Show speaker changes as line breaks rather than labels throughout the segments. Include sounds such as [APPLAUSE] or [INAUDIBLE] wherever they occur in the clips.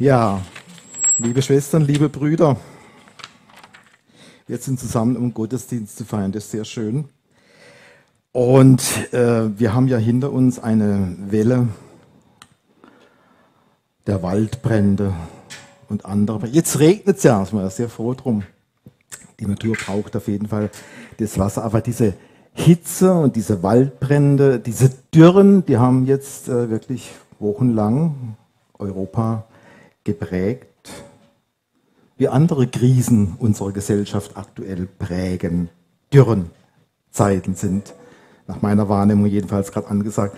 Ja, liebe Schwestern, liebe Brüder, wir sind zusammen, um Gottesdienst zu feiern. Das ist sehr schön. Und äh, wir haben ja hinter uns eine Welle der Waldbrände und andere. Jetzt regnet es ja, sind wir sehr froh drum. Die Natur braucht auf jeden Fall das Wasser. Aber diese Hitze und diese Waldbrände, diese Dürren, die haben jetzt äh, wirklich wochenlang Europa geprägt, wie andere Krisen unserer Gesellschaft aktuell prägen. Dürren Zeiten sind nach meiner Wahrnehmung jedenfalls gerade angesagt.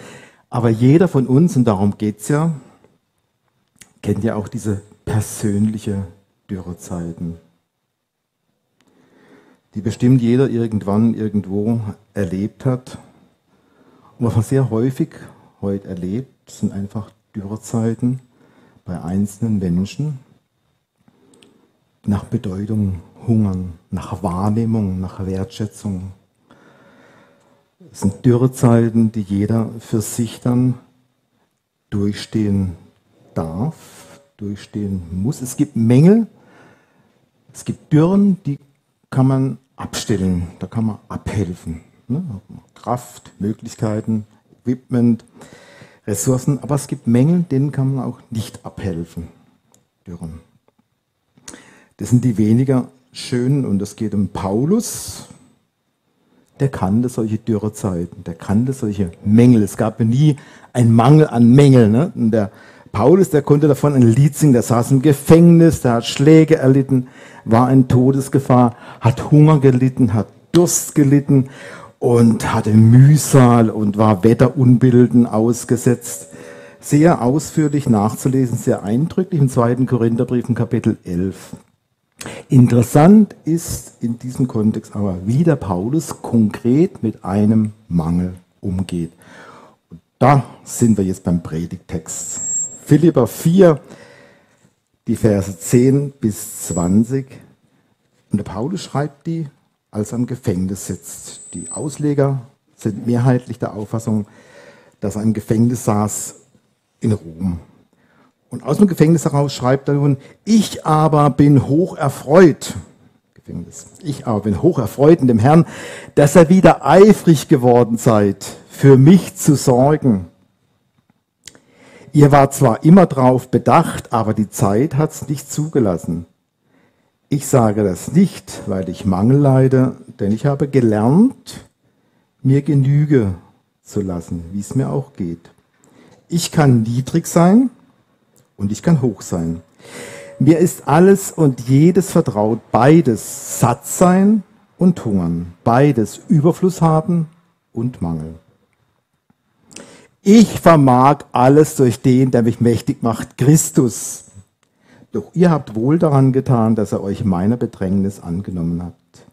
Aber jeder von uns, und darum geht's ja, kennt ja auch diese persönliche Dürrezeiten, die bestimmt jeder irgendwann irgendwo erlebt hat. Und was man sehr häufig heute erlebt, sind einfach Dürrezeiten bei einzelnen Menschen, nach Bedeutung hungern, nach Wahrnehmung, nach Wertschätzung. Es sind Dürrezeiten, die jeder für sich dann durchstehen darf, durchstehen muss. Es gibt Mängel, es gibt Dürren, die kann man abstellen, da kann man abhelfen. Ne? Kraft, Möglichkeiten, Equipment, Ressourcen, aber es gibt Mängel, denen kann man auch nicht abhelfen. Dürren. Das sind die weniger schönen und es geht um Paulus. Der kannte solche Dürrezeiten, der kannte solche Mängel. Es gab nie einen Mangel an Mängeln. Ne? Und der Paulus, der konnte davon ein Lied singen, der saß im Gefängnis, der hat Schläge erlitten, war in Todesgefahr, hat Hunger gelitten, hat Durst gelitten und hatte Mühsal und war Wetterunbilden ausgesetzt. Sehr ausführlich nachzulesen, sehr eindrücklich im zweiten Korintherbrief in Kapitel 11. Interessant ist in diesem Kontext aber, wie der Paulus konkret mit einem Mangel umgeht. Und da sind wir jetzt beim Predigtext. Philipper 4, die Verse 10 bis 20. Und der Paulus schreibt die, als im Gefängnis sitzt. Die Ausleger sind mehrheitlich der Auffassung, dass er im Gefängnis saß in Rom. Und aus dem Gefängnis heraus schreibt er nun, ich aber bin hoch erfreut, Gefängnis, ich aber bin hoch erfreut in dem Herrn, dass er wieder eifrig geworden seid, für mich zu sorgen. Ihr wart zwar immer drauf bedacht, aber die Zeit hat's nicht zugelassen. Ich sage das nicht, weil ich Mangel leide, denn ich habe gelernt, mir Genüge zu lassen, wie es mir auch geht. Ich kann niedrig sein, und ich kann hoch sein. Mir ist alles und jedes vertraut, beides satt sein und hungern, beides Überfluss haben und Mangel. Ich vermag alles durch den, der mich mächtig macht, Christus. Doch ihr habt wohl daran getan, dass er euch meiner Bedrängnis angenommen habt.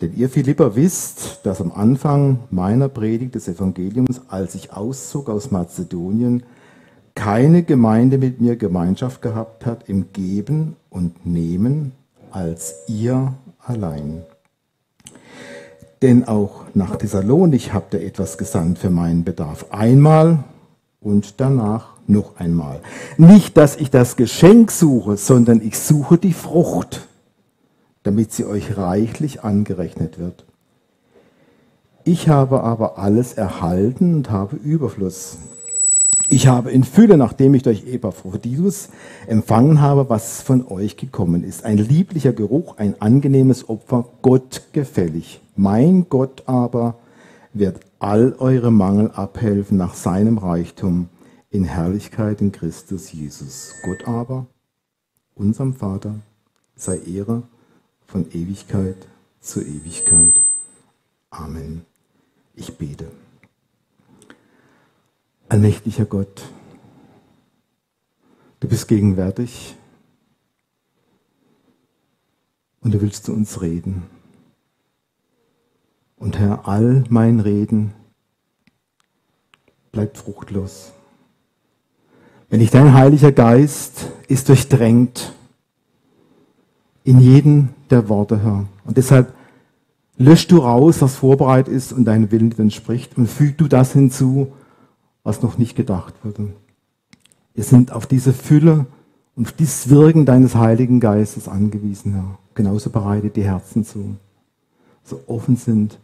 Denn ihr Philipper wisst, dass am Anfang meiner Predigt des Evangeliums, als ich auszog aus Mazedonien, keine Gemeinde mit mir Gemeinschaft gehabt hat im Geben und Nehmen als ihr allein. Denn auch nach Thessalonik habt ihr etwas gesandt für meinen Bedarf. Einmal und danach noch einmal. Nicht, dass ich das Geschenk suche, sondern ich suche die Frucht, damit sie euch reichlich angerechnet wird. Ich habe aber alles erhalten und habe Überfluss ich habe in Fülle, nachdem ich durch Epaphroditus empfangen habe, was von euch gekommen ist. Ein lieblicher Geruch, ein angenehmes Opfer, Gott gefällig. Mein Gott aber wird all eure Mangel abhelfen nach seinem Reichtum in Herrlichkeit in Christus Jesus. Gott aber, unserem Vater, sei Ehre von Ewigkeit zu Ewigkeit. Amen. Ich bete. Allmächtiger Gott, du bist gegenwärtig und du willst zu uns reden. Und Herr, all mein Reden bleibt fruchtlos. Wenn nicht dein Heiliger Geist ist durchdrängt in jeden der Worte, Herr. Und deshalb lösch du raus, was vorbereitet ist und deinen Willen entspricht und füg du das hinzu, was noch nicht gedacht wurde. Wir sind auf diese Fülle und dieses Wirken deines Heiligen Geistes angewiesen, Herr. Genauso bereitet die Herzen zu, so offen sind,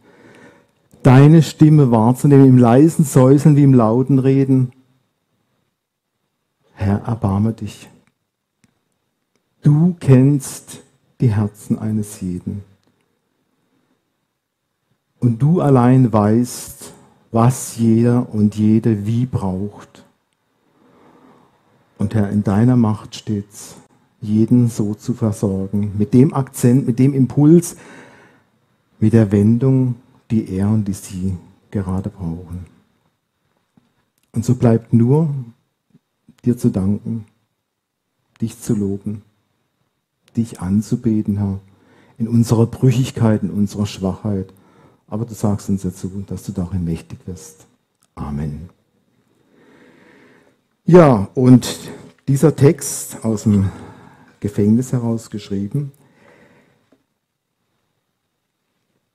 deine Stimme wahrzunehmen, im leisen Säuseln wie im lauten Reden. Herr, erbarme dich. Du kennst die Herzen eines jeden. Und du allein weißt, was jeder und jede wie braucht. Und Herr, in deiner Macht steht's, jeden so zu versorgen, mit dem Akzent, mit dem Impuls, mit der Wendung, die er und die sie gerade brauchen. Und so bleibt nur dir zu danken, dich zu loben, dich anzubeten, Herr, in unserer Brüchigkeit, in unserer Schwachheit. Aber du sagst uns dazu, dass du darin mächtig wirst. Amen. Ja, und dieser Text aus dem Gefängnis heraus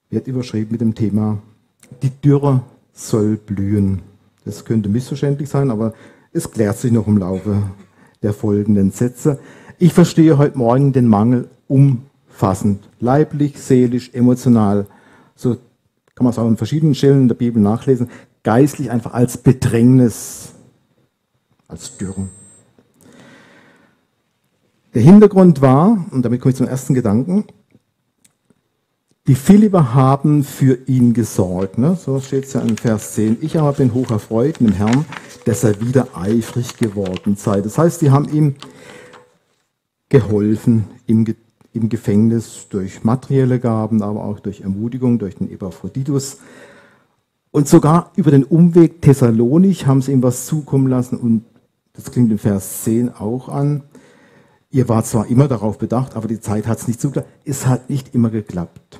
wird überschrieben mit dem Thema, die Dürre soll blühen. Das könnte missverständlich sein, aber es klärt sich noch im Laufe der folgenden Sätze. Ich verstehe heute Morgen den Mangel umfassend, leiblich, seelisch, emotional. So kann man es auch an verschiedenen Stellen der Bibel nachlesen. Geistlich einfach als Bedrängnis, als Dürre. Der Hintergrund war, und damit komme ich zum ersten Gedanken, die Philipper haben für ihn gesorgt. Ne? So steht es ja in Vers 10. Ich aber bin hoch erfreut im Herrn, dass er wieder eifrig geworden sei. Das heißt, sie haben ihm geholfen im, im Gefängnis durch materielle Gaben, aber auch durch Ermutigung, durch den Epaphroditus. Und sogar über den Umweg Thessalonich haben sie ihm was zukommen lassen. Und das klingt in Vers 10 auch an. Ihr wart zwar immer darauf bedacht, aber die Zeit hat es nicht zugelassen. Es hat nicht immer geklappt.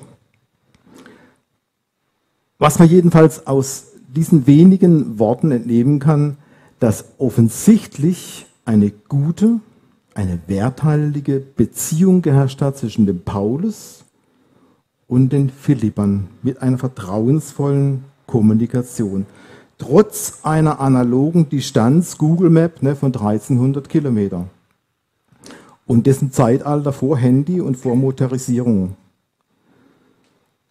Was man jedenfalls aus diesen wenigen Worten entnehmen kann, dass offensichtlich eine gute, eine werthaltige Beziehung geherrscht hat zwischen dem Paulus und den Philippern mit einer vertrauensvollen Kommunikation. Trotz einer analogen Distanz, Google Map ne, von 1300 Kilometer. Und dessen Zeitalter vor Handy und vor Motorisierung.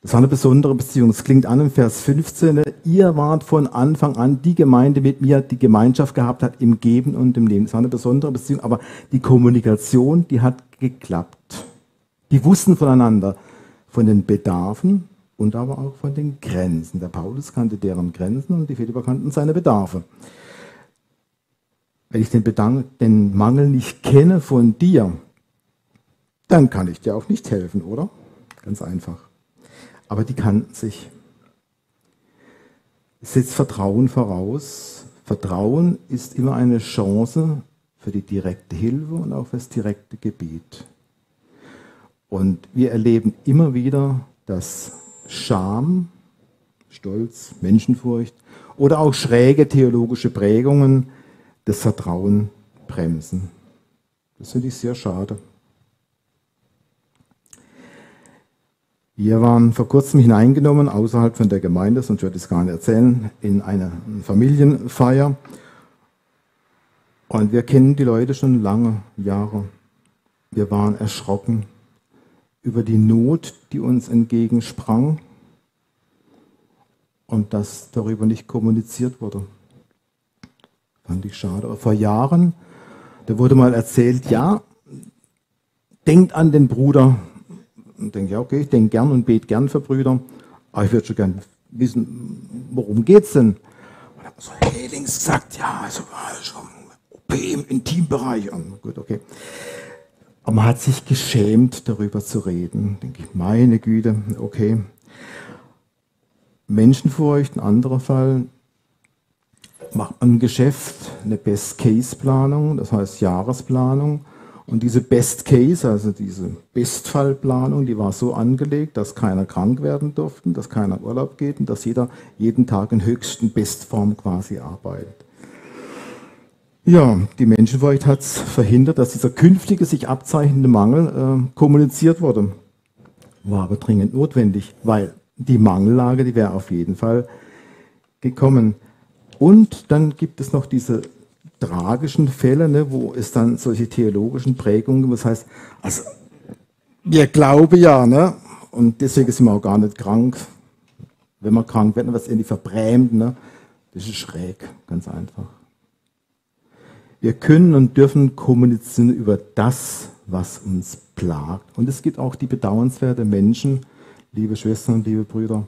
Das war eine besondere Beziehung. Es klingt an im Vers 15. Ihr wart von Anfang an die Gemeinde mit mir, die Gemeinschaft gehabt hat im Geben und im Leben. Es war eine besondere Beziehung, aber die Kommunikation, die hat geklappt. Die wussten voneinander, von den Bedarfen und aber auch von den Grenzen. Der Paulus kannte deren Grenzen und die Philipper kannten seine Bedarfe. Wenn ich den, Bedank, den Mangel nicht kenne von dir, dann kann ich dir auch nicht helfen, oder? Ganz einfach aber die kannten sich. Es setzt Vertrauen voraus. Vertrauen ist immer eine Chance für die direkte Hilfe und auch für das direkte Gebet. Und wir erleben immer wieder, dass Scham, Stolz, Menschenfurcht oder auch schräge theologische Prägungen das Vertrauen bremsen. Das finde ich sehr schade. Wir waren vor kurzem hineingenommen, außerhalb von der Gemeinde, sonst würde ich es gar nicht erzählen, in eine Familienfeier. Und wir kennen die Leute schon lange, Jahre. Wir waren erschrocken über die Not, die uns entgegensprang und dass darüber nicht kommuniziert wurde. Fand ich schade. Vor Jahren, da wurde mal erzählt, ja, denkt an den Bruder, und denke, ja, okay, ich denke gern und bete gern für Brüder, aber ich würde schon gern wissen, worum geht's denn? Und dann so Helings gesagt, ja, also, also OP im Intimbereich. Und gut, okay. Aber man hat sich geschämt, darüber zu reden. Denke ich, meine Güte, okay. Menschenfurcht, ein anderer Fall. Macht man im Geschäft eine Best-Case-Planung, das heißt Jahresplanung. Und diese Best Case, also diese Bestfallplanung, die war so angelegt, dass keiner krank werden durfte, dass keiner Urlaub geht und dass jeder jeden Tag in höchsten Bestform quasi arbeitet. Ja, die Menschenfurcht hat es verhindert, dass dieser künftige sich abzeichnende Mangel äh, kommuniziert wurde. War aber dringend notwendig, weil die Mangellage, die wäre auf jeden Fall gekommen. Und dann gibt es noch diese tragischen Fälle, ne, wo es dann solche theologischen Prägungen gibt. Das heißt, also, wir glauben ja, ne, und deswegen sind wir auch gar nicht krank. Wenn wir krank werden, was irgendwie verbrämt, ne, das ist schräg, ganz einfach. Wir können und dürfen kommunizieren über das, was uns plagt. Und es gibt auch die bedauernswerte Menschen, liebe Schwestern und liebe Brüder,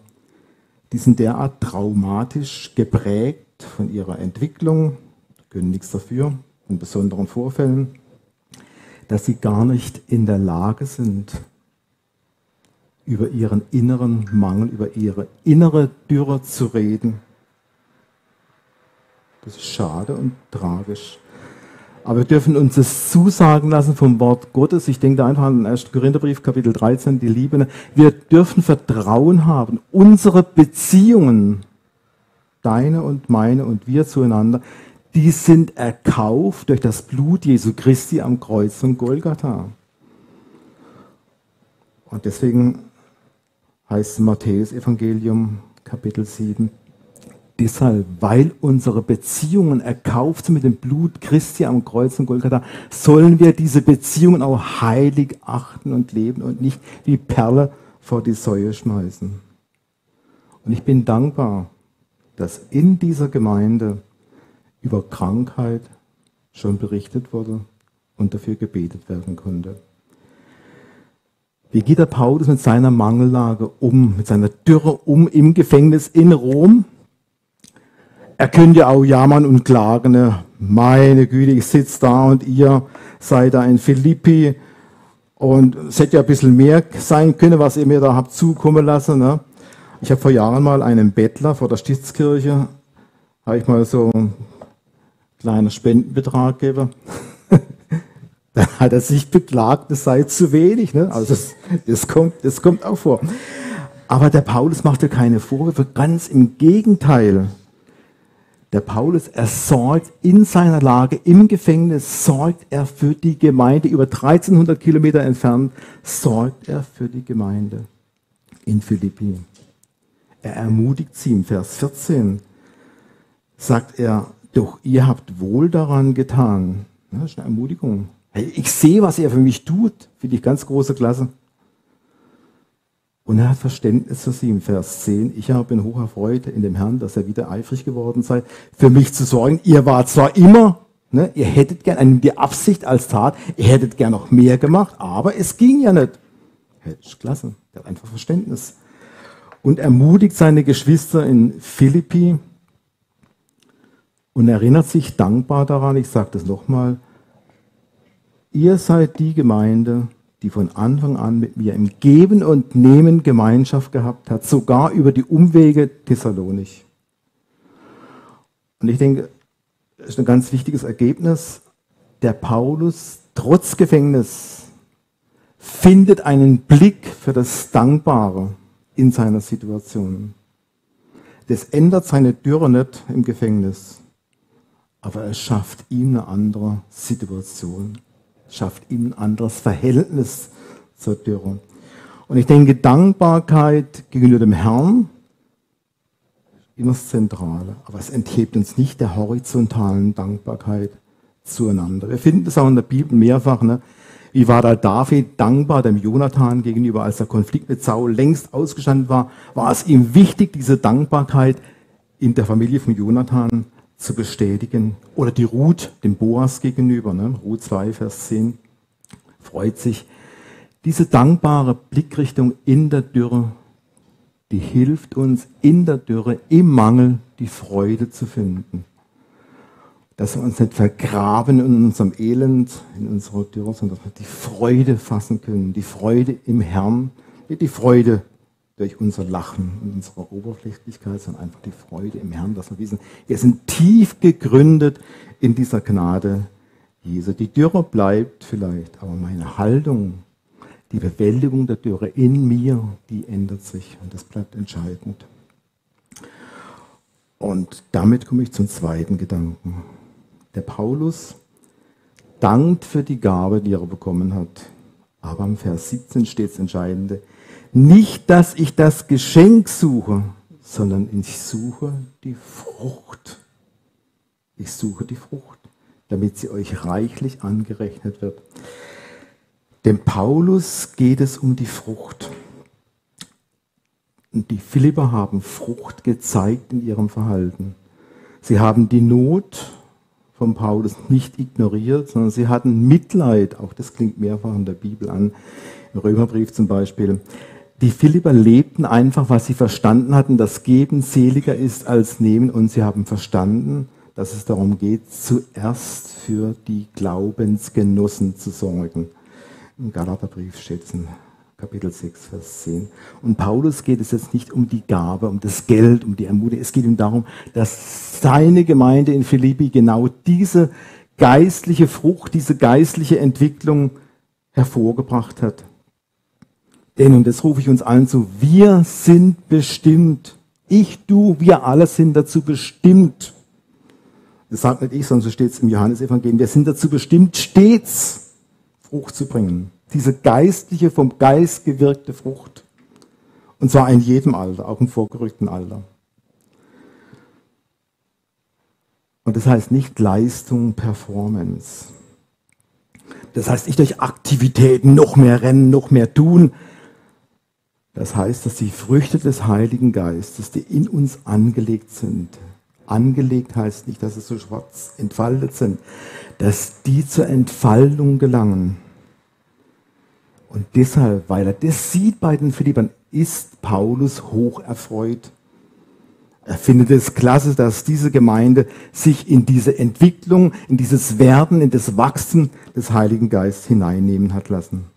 die sind derart traumatisch geprägt von ihrer Entwicklung, können nichts dafür, in besonderen Vorfällen, dass sie gar nicht in der Lage sind, über ihren inneren Mangel, über ihre innere Dürre zu reden. Das ist schade und tragisch. Aber wir dürfen uns das zusagen lassen vom Wort Gottes. Ich denke da einfach an den 1. Korintherbrief, Kapitel 13, die Liebe. Wir dürfen Vertrauen haben. Unsere Beziehungen, deine und meine und wir zueinander, die sind erkauft durch das Blut Jesu Christi am Kreuz von Golgatha. Und deswegen heißt Matthäus Evangelium Kapitel 7, Deshalb, weil unsere Beziehungen erkauft sind mit dem Blut Christi am Kreuz und Golgatha, sollen wir diese Beziehungen auch heilig achten und leben und nicht wie Perle vor die Säue schmeißen. Und ich bin dankbar, dass in dieser Gemeinde über Krankheit schon berichtet wurde und dafür gebetet werden konnte. Wie geht der Paulus mit seiner Mangellage um, mit seiner Dürre um im Gefängnis in Rom? Er könnte auch jammern und klagen. Ne? Meine Güte, ich sitze da und ihr seid da in Philippi. Und es hätte ja ein bisschen mehr sein können, was ihr mir da habt zukommen lassen. Ne? Ich habe vor Jahren mal einen Bettler vor der Stiftskirche, habe ich mal so einen kleinen Spendenbetrag gegeben. [LAUGHS] Dann hat er sich beklagt, es sei zu wenig. Ne? Also das, das, kommt, das kommt auch vor. Aber der Paulus machte keine Vorwürfe, ganz im Gegenteil. Der Paulus, er sorgt in seiner Lage im Gefängnis, sorgt er für die Gemeinde, über 1300 Kilometer entfernt, sorgt er für die Gemeinde in Philippi. Er ermutigt sie im Vers 14, sagt er, doch ihr habt wohl daran getan. Das ist eine Ermutigung. Ich sehe, was er für mich tut. Finde ich ganz große Klasse. Und er hat Verständnis für sie im Vers 10. Ich habe in hoher Freude in dem Herrn, dass er wieder eifrig geworden sei, für mich zu sorgen. Ihr wart zwar immer, ne, ihr hättet gern die Absicht als Tat, ihr hättet gern noch mehr gemacht, aber es ging ja nicht. Hey, ist klasse. Der hat einfach Verständnis. Und ermutigt seine Geschwister in Philippi und erinnert sich dankbar daran, ich sage das nochmal, ihr seid die Gemeinde, die von Anfang an mit mir im Geben und Nehmen Gemeinschaft gehabt hat, sogar über die Umwege Thessalonich. Und ich denke, das ist ein ganz wichtiges Ergebnis. Der Paulus, trotz Gefängnis, findet einen Blick für das Dankbare in seiner Situation. Das ändert seine Dürre nicht im Gefängnis, aber es schafft ihm eine andere Situation schafft ihm ein anderes Verhältnis zur Dürre. Und ich denke, Dankbarkeit gegenüber dem Herrn ist immer das Zentrale. Aber es enthebt uns nicht der horizontalen Dankbarkeit zueinander. Wir finden das auch in der Bibel mehrfach. Ne? Wie war da David dankbar dem Jonathan gegenüber, als der Konflikt mit Saul längst ausgestanden war? War es ihm wichtig, diese Dankbarkeit in der Familie von Jonathan zu bestätigen. Oder die Ruth dem Boas gegenüber, ne? Ruth 2, Vers 10, freut sich. Diese dankbare Blickrichtung in der Dürre, die hilft uns in der Dürre, im Mangel, die Freude zu finden. Dass wir uns nicht vergraben in unserem Elend, in unserer Dürre, sondern dass wir die Freude fassen können. Die Freude im Herrn, die Freude durch unser Lachen und unsere Oberflächlichkeit, sondern einfach die Freude im Herrn, dass wir wissen, wir sind tief gegründet in dieser Gnade Jesu. Die Dürre bleibt vielleicht, aber meine Haltung, die Bewältigung der Dürre in mir, die ändert sich und das bleibt entscheidend. Und damit komme ich zum zweiten Gedanken. Der Paulus dankt für die Gabe, die er bekommen hat. Aber im Vers 17 steht das Entscheidende. Nicht, dass ich das Geschenk suche, sondern ich suche die Frucht. Ich suche die Frucht. damit sie euch reichlich angerechnet wird. Dem Paulus geht es um die Frucht. Und die Philipper haben Frucht gezeigt in ihrem Verhalten. Sie haben die Not von Paulus nicht ignoriert, sondern sie hatten Mitleid. Auch das klingt mehrfach in der Bibel an. Im Römerbrief zum Beispiel. Die Philipper lebten einfach, was sie verstanden hatten, dass Geben seliger ist als Nehmen. Und sie haben verstanden, dass es darum geht, zuerst für die Glaubensgenossen zu sorgen. Im Galaterbrief steht es in Kapitel 6, Vers 10. Und Paulus geht es jetzt nicht um die Gabe, um das Geld, um die Ermutigung. Es geht ihm darum, dass seine Gemeinde in Philippi genau diese geistliche Frucht, diese geistliche Entwicklung hervorgebracht hat. Denn, und das rufe ich uns allen zu, wir sind bestimmt. Ich, du, wir alle sind dazu bestimmt. Das sagt nicht ich, sondern so steht es im Johannesevangelium. Wir sind dazu bestimmt, stets Frucht zu bringen. Diese geistliche, vom Geist gewirkte Frucht. Und zwar in jedem Alter, auch im vorgerückten Alter. Und das heißt nicht Leistung, Performance. Das heißt nicht durch Aktivitäten noch mehr rennen, noch mehr tun. Das heißt, dass die Früchte des Heiligen Geistes, die in uns angelegt sind, angelegt heißt nicht, dass sie so schwarz entfaltet sind, dass die zur Entfaltung gelangen. Und deshalb, weil er das sieht bei den Philippern, ist Paulus hoch erfreut. Er findet es klasse, dass diese Gemeinde sich in diese Entwicklung, in dieses Werden, in das Wachsen des Heiligen Geistes hineinnehmen hat lassen.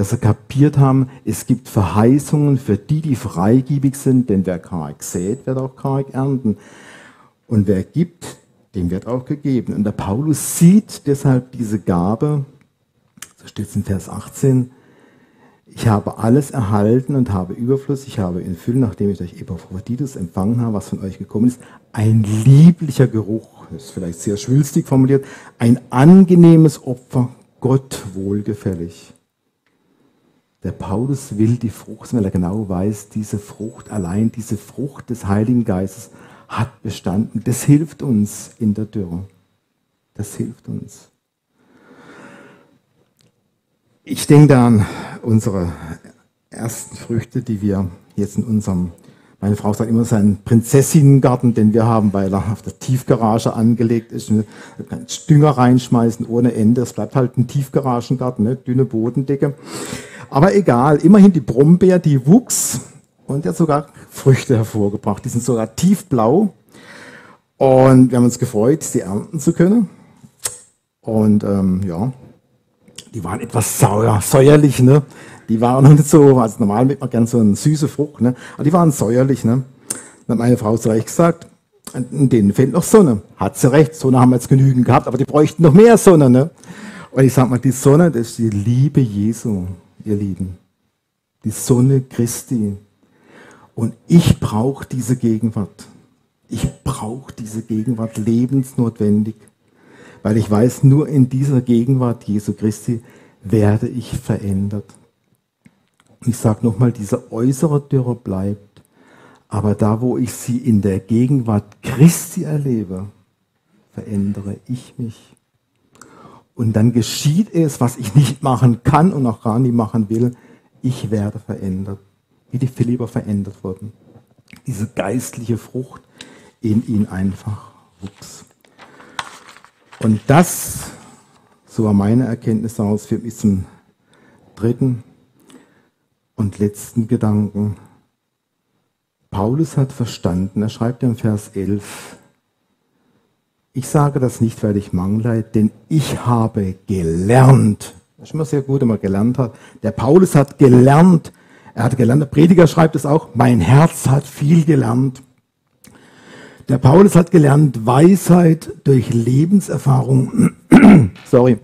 Dass sie kapiert haben, es gibt Verheißungen für die, die freigebig sind, denn wer karg sät, wird auch karg ernten. Und wer gibt, dem wird auch gegeben. Und der Paulus sieht deshalb diese Gabe, so steht es in Vers 18, ich habe alles erhalten und habe Überfluss. Ich habe in Fülle, nachdem ich durch Epaphroditus empfangen habe, was von euch gekommen ist, ein lieblicher Geruch, das ist vielleicht sehr schwülstig formuliert, ein angenehmes Opfer, Gott wohlgefällig. Der Paulus will die Frucht, weil er genau weiß, diese Frucht, allein diese Frucht des Heiligen Geistes hat bestanden. Das hilft uns in der Dürre. Das hilft uns. Ich denke an unsere ersten Früchte, die wir jetzt in unserem, meine Frau sagt immer, seinen Prinzessinnengarten, den wir haben, weil er auf der Tiefgarage angelegt ist. Du kannst Dünger reinschmeißen ohne Ende. Es bleibt halt ein Tiefgaragengarten, ne? dünne Bodendecke. Aber egal, immerhin die Brombeer, die wuchs und hat sogar Früchte hervorgebracht. Die sind sogar tiefblau. Und wir haben uns gefreut, sie ernten zu können. Und ähm, ja, die waren etwas sauer, säuerlich, ne? Die waren noch [LAUGHS] nicht so, also normal mit man gern so eine süße Frucht, ne? Aber die waren säuerlich, ne? Dann hat meine Frau zu Recht gesagt, denen fehlt noch Sonne. Hat sie recht, Sonne haben wir jetzt genügend gehabt, aber die bräuchten noch mehr Sonne, ne? Und ich sag mal, die Sonne, das ist die Liebe Jesu, ihr Lieben. Die Sonne Christi. Und ich brauche diese Gegenwart. Ich brauche diese Gegenwart lebensnotwendig weil ich weiß, nur in dieser Gegenwart Jesu Christi werde ich verändert. ich sage nochmal, diese äußere Dürre bleibt, aber da, wo ich sie in der Gegenwart Christi erlebe, verändere ich mich. Und dann geschieht es, was ich nicht machen kann und auch gar nicht machen will. Ich werde verändert, wie die Philipper verändert wurden. Diese geistliche Frucht in ihn einfach wuchs. Und das, so war meine Erkenntnis daraus, führt mich zum dritten und letzten Gedanken. Paulus hat verstanden, er schreibt im Vers 11, ich sage das nicht, weil ich mangle, denn ich habe gelernt. Das ist immer sehr gut, wenn man gelernt hat. Der Paulus hat gelernt. Er hat gelernt, der Prediger schreibt es auch, mein Herz hat viel gelernt. Der Paulus hat gelernt, Weisheit durch Lebenserfahrung, [CLEARS THROAT] sorry,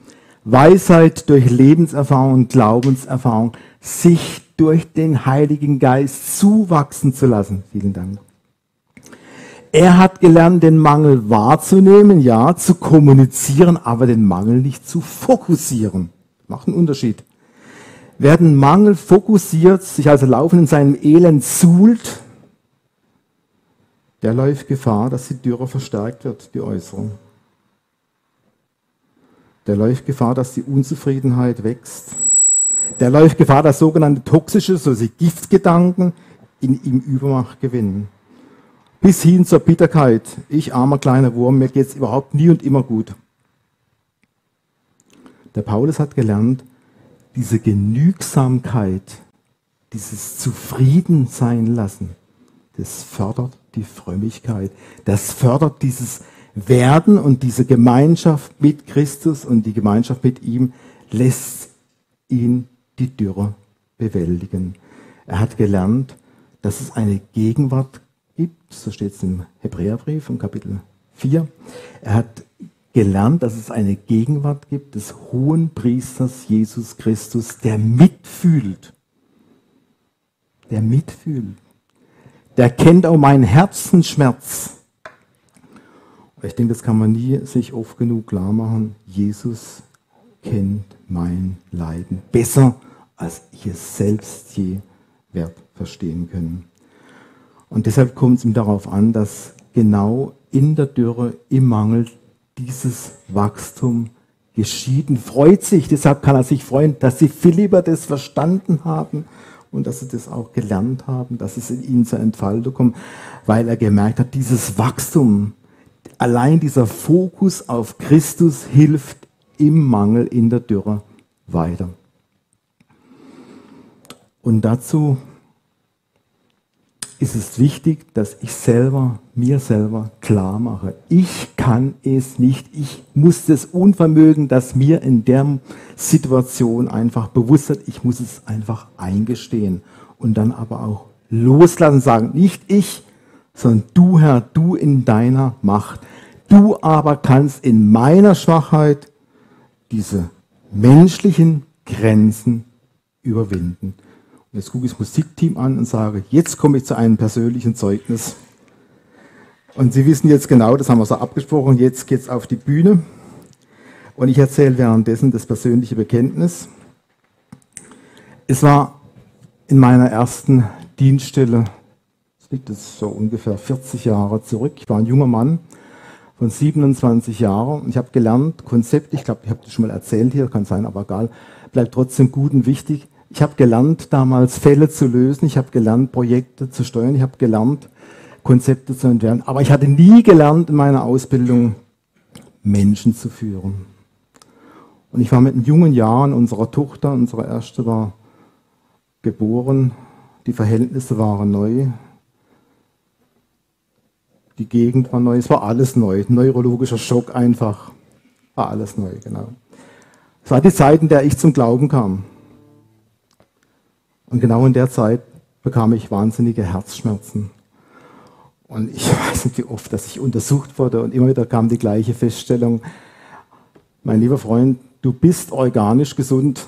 Weisheit durch Lebenserfahrung und Glaubenserfahrung, sich durch den Heiligen Geist zuwachsen zu lassen. Vielen Dank. Er hat gelernt, den Mangel wahrzunehmen, ja, zu kommunizieren, aber den Mangel nicht zu fokussieren. Macht einen Unterschied. Wer den Mangel fokussiert, sich also laufend in seinem Elend suhlt, der läuft Gefahr, dass die Dürre verstärkt wird, die Äußerung. der läuft Gefahr, dass die Unzufriedenheit wächst. Der läuft Gefahr, dass sogenannte toxische, also Giftgedanken in ihm Übermacht gewinnen. Bis hin zur Bitterkeit. Ich armer kleiner Wurm, mir geht's überhaupt nie und immer gut. Der Paulus hat gelernt, diese Genügsamkeit, dieses Zufriedensein lassen, das fördert die Frömmigkeit. Das fördert dieses Werden und diese Gemeinschaft mit Christus und die Gemeinschaft mit ihm lässt ihn die Dürre bewältigen. Er hat gelernt, dass es eine Gegenwart gibt, so steht es im Hebräerbrief im Kapitel 4. Er hat gelernt, dass es eine Gegenwart gibt des hohen Priesters Jesus Christus, der mitfühlt. Der mitfühlt. Der kennt auch meinen Herzensschmerz. Ich denke, das kann man nie sich oft genug klar machen. Jesus kennt mein Leiden besser, als ich es selbst je werde verstehen können. Und deshalb kommt es ihm darauf an, dass genau in der Dürre, im Mangel dieses Wachstum geschieden, freut sich, deshalb kann er sich freuen, dass sie Philipper das verstanden haben und dass sie das auch gelernt haben, dass es in ihnen zur Entfaltung kommt, weil er gemerkt hat, dieses Wachstum, allein dieser Fokus auf Christus hilft im Mangel, in der Dürre weiter. Und dazu ist es wichtig, dass ich selber, mir selber klar mache, ich kann es nicht, ich muss das Unvermögen, das mir in der Situation einfach bewusst wird, ich muss es einfach eingestehen und dann aber auch loslassen, sagen, nicht ich, sondern du Herr, du in deiner Macht. Du aber kannst in meiner Schwachheit diese menschlichen Grenzen überwinden. Jetzt gucke ich das Musikteam an und sage, jetzt komme ich zu einem persönlichen Zeugnis. Und Sie wissen jetzt genau, das haben wir so abgesprochen, jetzt geht es auf die Bühne. Und ich erzähle währenddessen das persönliche Bekenntnis. Es war in meiner ersten Dienststelle, das liegt jetzt so ungefähr 40 Jahre zurück. Ich war ein junger Mann von 27 Jahren und ich habe gelernt, Konzept, ich glaube, ich habe das schon mal erzählt hier, kann sein, aber egal, bleibt trotzdem gut und wichtig. Ich habe gelernt, damals Fälle zu lösen. Ich habe gelernt, Projekte zu steuern. Ich habe gelernt, Konzepte zu entwickeln. Aber ich hatte nie gelernt in meiner Ausbildung, Menschen zu führen. Und ich war mit den jungen Jahren unserer Tochter, unsere erste war geboren. Die Verhältnisse waren neu. Die Gegend war neu. Es war alles neu. Neurologischer Schock einfach. War alles neu, genau. Es war die Zeit, in der ich zum Glauben kam. Und genau in der Zeit bekam ich wahnsinnige Herzschmerzen. Und ich [LAUGHS] weiß nicht, wie oft, dass ich untersucht wurde und immer wieder kam die gleiche Feststellung. Mein lieber Freund, du bist organisch gesund,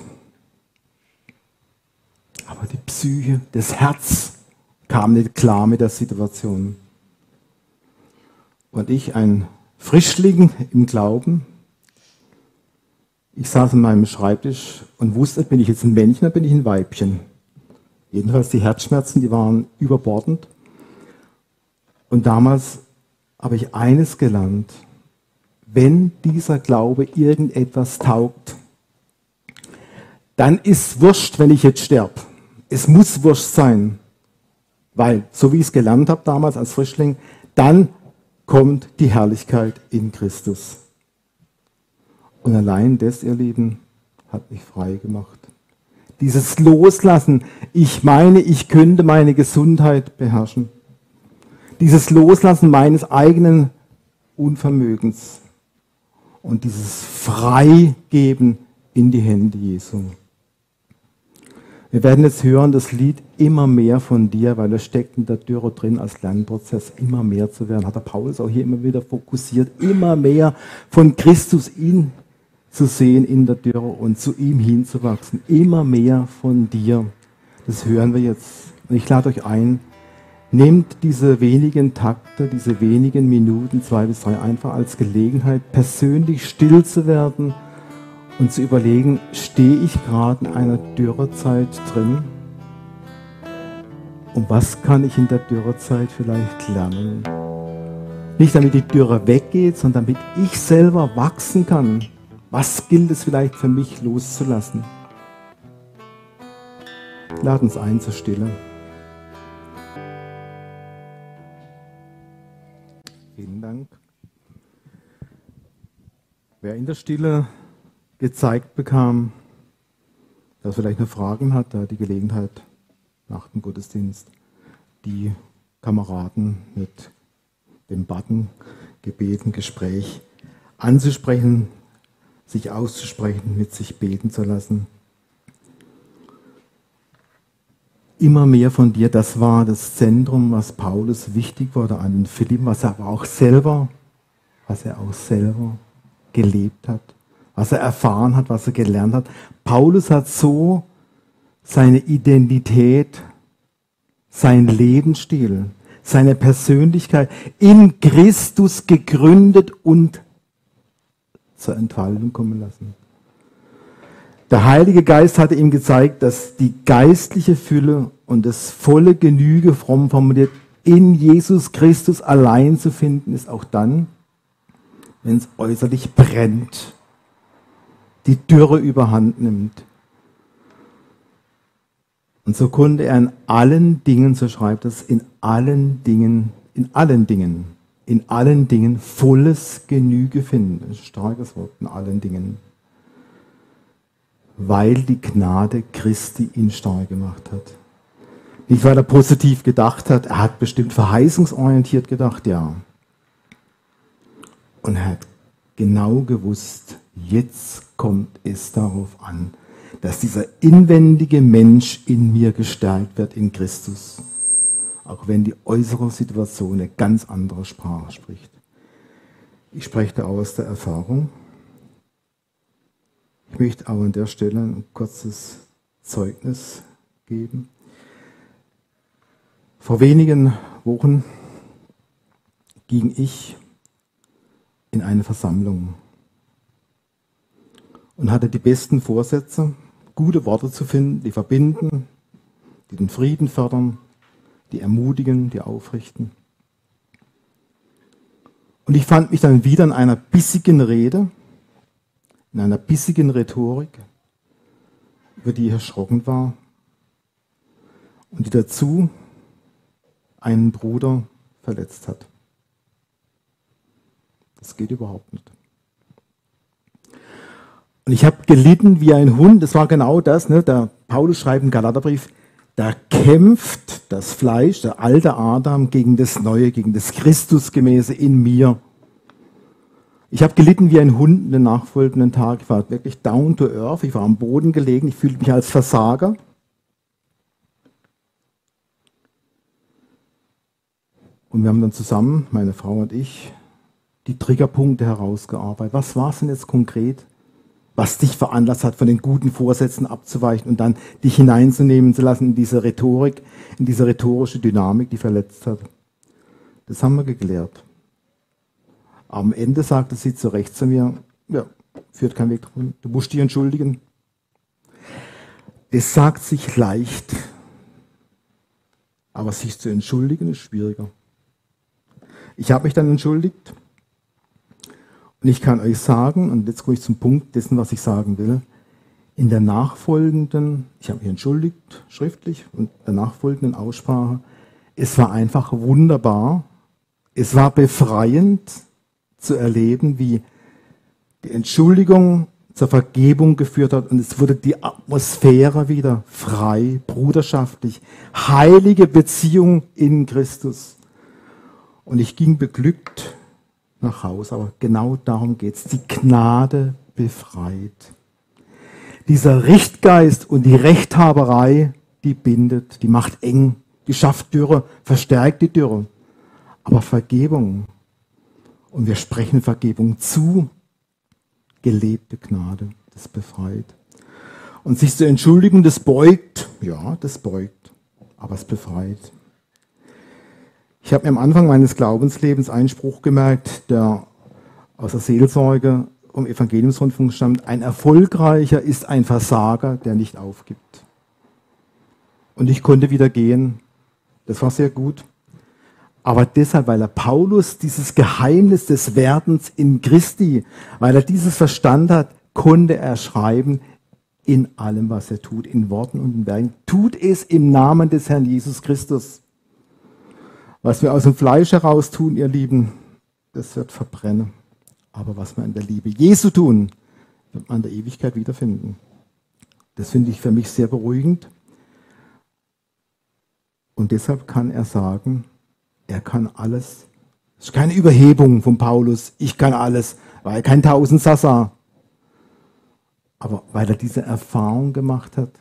aber die Psyche, das Herz kam nicht klar mit der Situation. Und ich, ein Frischling im Glauben, ich saß an meinem Schreibtisch und wusste, bin ich jetzt ein Männchen oder bin ich ein Weibchen? Jedenfalls die Herzschmerzen, die waren überbordend. Und damals habe ich eines gelernt. Wenn dieser Glaube irgendetwas taugt, dann ist wurscht, wenn ich jetzt sterbe. Es muss wurscht sein. Weil, so wie ich es gelernt habe damals als Frischling, dann kommt die Herrlichkeit in Christus. Und allein das, ihr Lieben, hat mich frei gemacht. Dieses Loslassen. Ich meine, ich könnte meine Gesundheit beherrschen. Dieses Loslassen meines eigenen Unvermögens. Und dieses Freigeben in die Hände Jesu. Wir werden jetzt hören, das Lied immer mehr von dir, weil es steckt in der Dürre drin als Lernprozess, immer mehr zu werden. Hat der Paulus auch hier immer wieder fokussiert, immer mehr von Christus in zu sehen in der Dürre und zu ihm hinzuwachsen. Immer mehr von dir. Das hören wir jetzt. Und ich lade euch ein, nehmt diese wenigen Takte, diese wenigen Minuten, zwei bis drei, einfach als Gelegenheit, persönlich still zu werden und zu überlegen, stehe ich gerade in einer Dürrezeit drin? Und was kann ich in der Dürrezeit vielleicht lernen? Nicht damit die Dürre weggeht, sondern damit ich selber wachsen kann Was gilt es vielleicht für mich loszulassen? Lad uns ein zur Stille. Vielen Dank. Wer in der Stille gezeigt bekam, dass vielleicht noch Fragen hat, da die Gelegenheit nach dem Gottesdienst, die Kameraden mit dem Button Gebeten, Gespräch anzusprechen, sich auszusprechen, mit sich beten zu lassen. Immer mehr von dir, das war das Zentrum, was Paulus wichtig wurde an den Philippen, was er aber auch selber, was er auch selber gelebt hat, was er erfahren hat, was er gelernt hat. Paulus hat so seine Identität, sein Lebensstil, seine Persönlichkeit in Christus gegründet und zur Entfaltung kommen lassen. Der Heilige Geist hatte ihm gezeigt, dass die geistliche Fülle und das volle Genüge, fromm formuliert, in Jesus Christus allein zu finden ist, auch dann, wenn es äußerlich brennt, die Dürre überhand nimmt. Und so konnte er in allen Dingen, so schreibt es, in allen Dingen, in allen Dingen, in allen Dingen volles Genüge finden. Ein starkes Wort, in allen Dingen. Weil die Gnade Christi ihn stark gemacht hat. Nicht, weil er positiv gedacht hat, er hat bestimmt verheißungsorientiert gedacht, ja. Und er hat genau gewusst, jetzt kommt es darauf an, dass dieser inwendige Mensch in mir gestärkt wird in Christus. Auch wenn die äußere Situation eine ganz andere Sprache spricht. Ich spreche da aus der Erfahrung. Ich möchte aber an der Stelle ein kurzes Zeugnis geben. Vor wenigen Wochen ging ich in eine Versammlung und hatte die besten Vorsätze, gute Worte zu finden, die verbinden, die den Frieden fördern, die ermutigen, die aufrichten. Und ich fand mich dann wieder in einer bissigen Rede, in einer bissigen Rhetorik, über die ich erschrocken war und die dazu einen Bruder verletzt hat. Das geht überhaupt nicht. Und ich habe gelitten wie ein Hund. Das war genau das. Ne? Der Paulus schreibt im Galaterbrief, da kämpft das Fleisch, der alte Adam, gegen das Neue, gegen das Christusgemäße in mir. Ich habe gelitten wie ein Hund den nachfolgenden Tag. Ich war wirklich down to earth. Ich war am Boden gelegen. Ich fühlte mich als Versager. Und wir haben dann zusammen, meine Frau und ich, die Triggerpunkte herausgearbeitet. Was war es denn jetzt konkret? Was dich veranlasst hat, von den guten Vorsätzen abzuweichen und dann dich hineinzunehmen zu lassen in diese Rhetorik, in diese rhetorische Dynamik, die verletzt hat. Das haben wir geklärt. Am Ende sagte sie zu Recht zu mir, ja, führt kein Weg drin, du musst dich entschuldigen. Es sagt sich leicht, aber sich zu entschuldigen ist schwieriger. Ich habe mich dann entschuldigt und ich kann euch sagen, und jetzt komme ich zum Punkt dessen, was ich sagen will, in der nachfolgenden, ich habe mich entschuldigt, schriftlich, und der nachfolgenden Aussprache, es war einfach wunderbar, es war befreiend zu erleben, wie die Entschuldigung zur Vergebung geführt hat. Und es wurde die Atmosphäre wieder frei, bruderschaftlich, heilige Beziehung in Christus. Und ich ging beglückt nach Hause. Aber genau darum geht's. Die Gnade befreit. Dieser Richtgeist und die Rechthaberei, die bindet, die macht eng, die schafft Dürre, verstärkt die Dürre. Aber Vergebung, und wir sprechen Vergebung zu, gelebte Gnade, das befreit. Und sich zu entschuldigen, das beugt, ja, das beugt, aber es befreit. Ich habe mir am Anfang meines Glaubenslebens einen Spruch gemerkt, der aus der Seelsorge vom Evangeliumsrundfunk stammt. Ein Erfolgreicher ist ein Versager, der nicht aufgibt. Und ich konnte wieder gehen. Das war sehr gut. Aber deshalb, weil er Paulus dieses Geheimnis des Werdens in Christi, weil er dieses verstanden hat, konnte er schreiben in allem, was er tut, in Worten und in Werken. Tut es im Namen des Herrn Jesus Christus. Was wir aus dem Fleisch heraus tun, ihr Lieben, das wird verbrennen. Aber was wir in der Liebe Jesu tun, wird man in der Ewigkeit wiederfinden. Das finde ich für mich sehr beruhigend. Und deshalb kann er sagen, er kann alles. Es ist keine Überhebung von Paulus. Ich kann alles, weil er kein Tausendsassa. Aber weil er diese Erfahrung gemacht hat,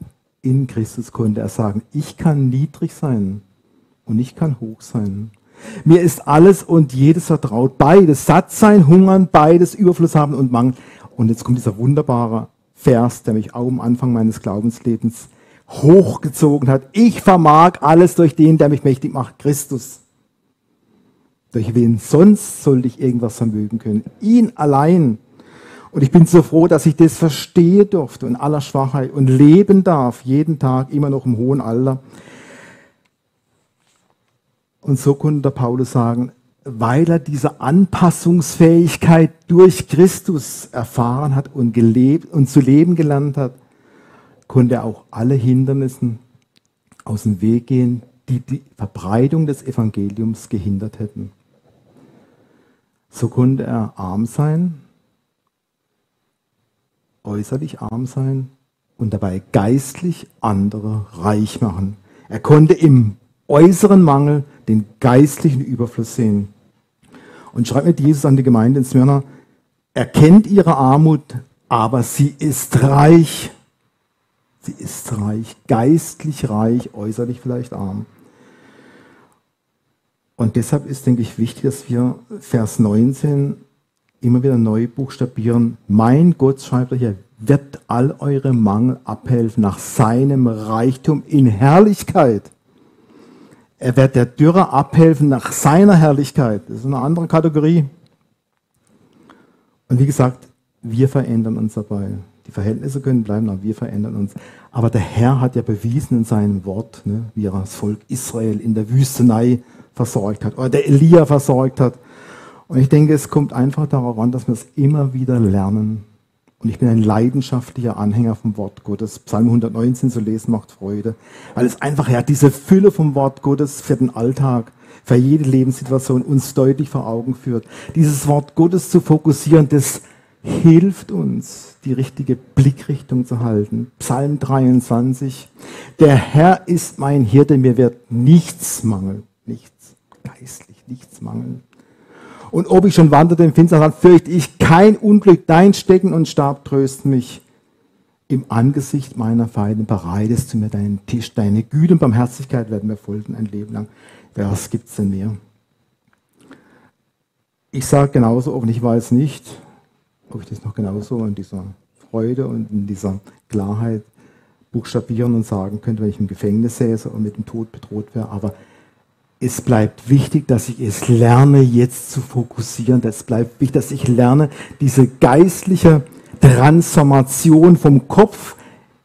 in Christus konnte er sagen, ich kann niedrig sein und ich kann hoch sein. Mir ist alles und jedes vertraut. Beides, satt sein, hungern, beides, Überfluss haben und Mangel. Und jetzt kommt dieser wunderbare Vers, der mich auch am Anfang meines Glaubenslebens hochgezogen hat. Ich vermag alles durch den, der mich mächtig macht, Christus. Durch wen sonst sollte ich irgendwas vermögen können? Ihn allein. Und ich bin so froh, dass ich das verstehen durfte in aller Schwachheit und leben darf, jeden Tag, immer noch im hohen Alter. Und so konnte der Paulus sagen, weil er diese Anpassungsfähigkeit durch Christus erfahren hat und gelebt und zu leben gelernt hat, konnte er auch alle Hindernissen aus dem Weg gehen, die die Verbreitung des Evangeliums gehindert hätten. So konnte er arm sein, äußerlich arm sein und dabei geistlich andere reich machen. Er konnte im äußeren Mangel den geistlichen Überfluss sehen. Und schreibt mit Jesus an die Gemeinde in Smyrna, er kennt ihre Armut, aber sie ist reich. Sie ist reich, geistlich reich, äußerlich vielleicht arm. Und deshalb ist, denke ich, wichtig, dass wir Vers 19 immer wieder neu buchstabieren. Mein Gott, schreibt er hier, wird all eure Mangel abhelfen nach seinem Reichtum in Herrlichkeit. Er wird der Dürre abhelfen nach seiner Herrlichkeit. Das ist eine andere Kategorie. Und wie gesagt, wir verändern uns dabei. Die Verhältnisse können bleiben, aber wir verändern uns. Aber der Herr hat ja bewiesen in seinem Wort, ne, wie er das Volk Israel in der Wüstenei versorgt hat oder der Elia versorgt hat. Und ich denke, es kommt einfach darauf an, dass wir es immer wieder lernen. Und ich bin ein leidenschaftlicher Anhänger vom Wort Gottes. Psalm 119 zu lesen macht Freude, weil es einfach ja diese Fülle vom Wort Gottes für den Alltag, für jede Lebenssituation uns deutlich vor Augen führt. Dieses Wort Gottes zu fokussieren, das hilft uns, die richtige Blickrichtung zu halten. Psalm 23. Der Herr ist mein Hirte, mir wird nichts mangeln. Nichts. Geistlich nichts mangeln. Und ob ich schon wanderte im finsteren Land, fürchte ich kein Unglück. Dein Stecken und Stab trösten mich. Im Angesicht meiner Feinde bereitest du mir deinen Tisch. Deine Güte und Barmherzigkeit werden mir folgen ein Leben lang. Was gibt's denn mehr? Ich sage genauso, ob ich weiß nicht, ob ich das noch genauso in dieser Freude und in dieser Klarheit buchstabieren und sagen könnte, wenn ich im Gefängnis säße und mit dem Tod bedroht wäre. Aber es bleibt wichtig, dass ich es lerne, jetzt zu fokussieren. Es bleibt wichtig, dass ich lerne, diese geistliche Transformation vom Kopf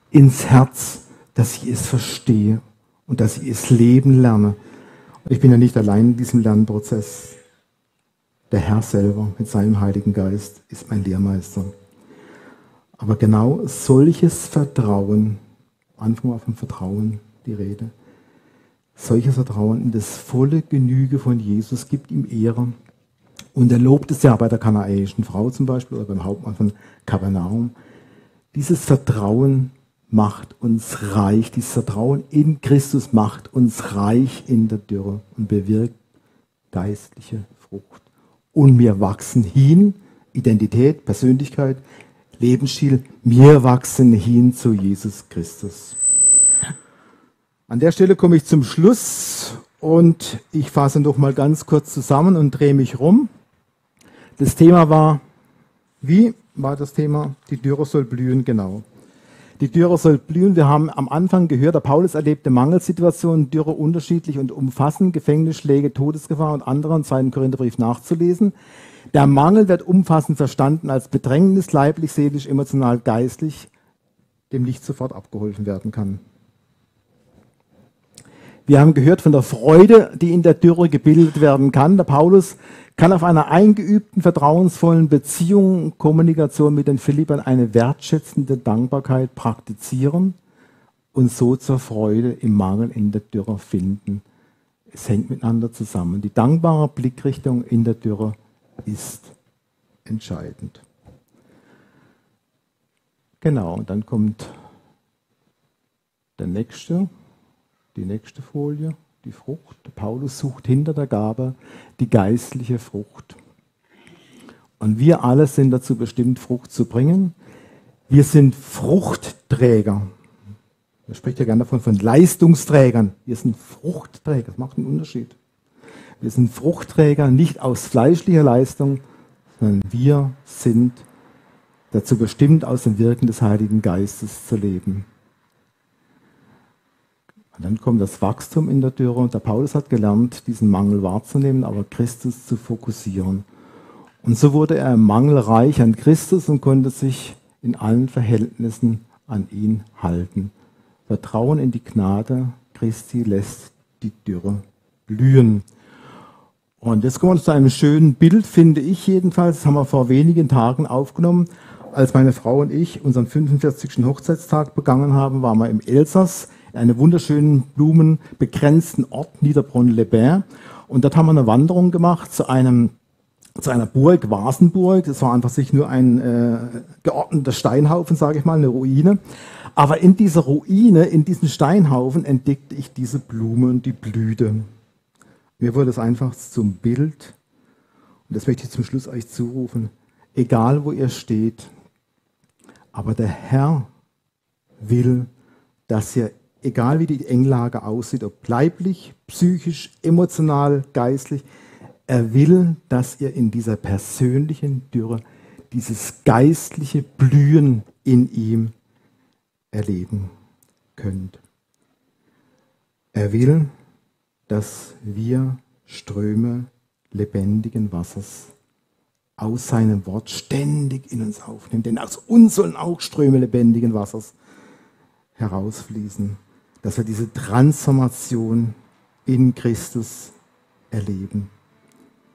ins Herz, dass ich es verstehe und dass ich es leben lerne. Ich bin ja nicht allein in diesem Lernprozess. Der Herr selber mit seinem Heiligen Geist ist mein Lehrmeister. Aber genau solches Vertrauen, Anfang auf dem Vertrauen die Rede, solches Vertrauen in das volle Genüge von Jesus gibt ihm Ehre. Und er lobt es ja bei der kanaäischen Frau zum Beispiel oder beim Hauptmann von Kapernaum. Dieses Vertrauen macht uns reich. Dieses Vertrauen in Christus macht uns reich in der Dürre und bewirkt geistliche Frucht. Und wir wachsen hin, Identität, Persönlichkeit, Lebensstil, wir wachsen hin zu Jesus Christus. An der Stelle komme ich zum Schluss und ich fasse noch mal ganz kurz zusammen und drehe mich rum. Das Thema war, wie war das Thema? Die Dürre soll blühen, genau. Die Dürre soll blühen. Wir haben am Anfang gehört, der Paulus erlebte Mangelsituationen, Dürre unterschiedlich und umfassend, Gefängnisschläge, Todesgefahr und andere im zweiten Korintherbrief nachzulesen. Der Mangel wird umfassend verstanden als Bedrängnis, leiblich, seelisch, emotional, geistlich, dem nicht sofort abgeholfen werden kann. Wir haben gehört von der Freude, die in der Dürre gebildet werden kann. Der Paulus kann auf einer eingeübten, vertrauensvollen Beziehung, Kommunikation mit den Philippern eine wertschätzende Dankbarkeit praktizieren und so zur Freude im Mangel in der Dürre finden. Es hängt miteinander zusammen. Die dankbare Blickrichtung in der Dürre ist entscheidend. Genau, und dann kommt der nächste, die nächste Folie, die Frucht. Paulus sucht hinter der Gabe die geistliche Frucht. Und wir alle sind dazu bestimmt, Frucht zu bringen. Wir sind Fruchtträger. Man spricht ja gerne davon von Leistungsträgern. Wir sind Fruchtträger. Das macht einen Unterschied. Wir sind Fruchtträger nicht aus fleischlicher Leistung, sondern wir sind dazu bestimmt, aus dem Wirken des Heiligen Geistes zu leben. Und dann kommt das Wachstum in der Dürre und der Paulus hat gelernt, diesen Mangel wahrzunehmen, aber Christus zu fokussieren. Und so wurde er im Mangel reich an Christus und konnte sich in allen Verhältnissen an ihn halten. Vertrauen in die Gnade Christi lässt die Dürre blühen. Und jetzt kommen wir zu einem schönen Bild, finde ich jedenfalls. Das haben wir vor wenigen Tagen aufgenommen. Als meine Frau und ich unseren 45. Hochzeitstag begangen haben, waren wir im Elsass, in einem wunderschönen blumenbegrenzten Ort, Niederbronn-les-Bains. Und dort haben wir eine Wanderung gemacht zu einem zu einer Burg, Wasenburg. Das war einfach sich nur ein äh, geordneter Steinhaufen, sage ich mal, eine Ruine. Aber in dieser Ruine, in diesem Steinhaufen entdeckte ich diese Blume und die Blüte. Mir wurde es einfach zum Bild. Und das möchte ich zum Schluss euch zurufen. Egal wo ihr steht, aber der Herr will, dass ihr, egal wie die Englage aussieht, ob leiblich, psychisch, emotional, geistlich, er will, dass ihr in dieser persönlichen Dürre dieses geistliche Blühen in ihm erleben könnt. Er will, dass wir Ströme lebendigen Wassers aus seinem Wort ständig in uns aufnehmen. Denn aus uns sollen auch Ströme lebendigen Wassers herausfließen, dass wir diese Transformation in Christus erleben.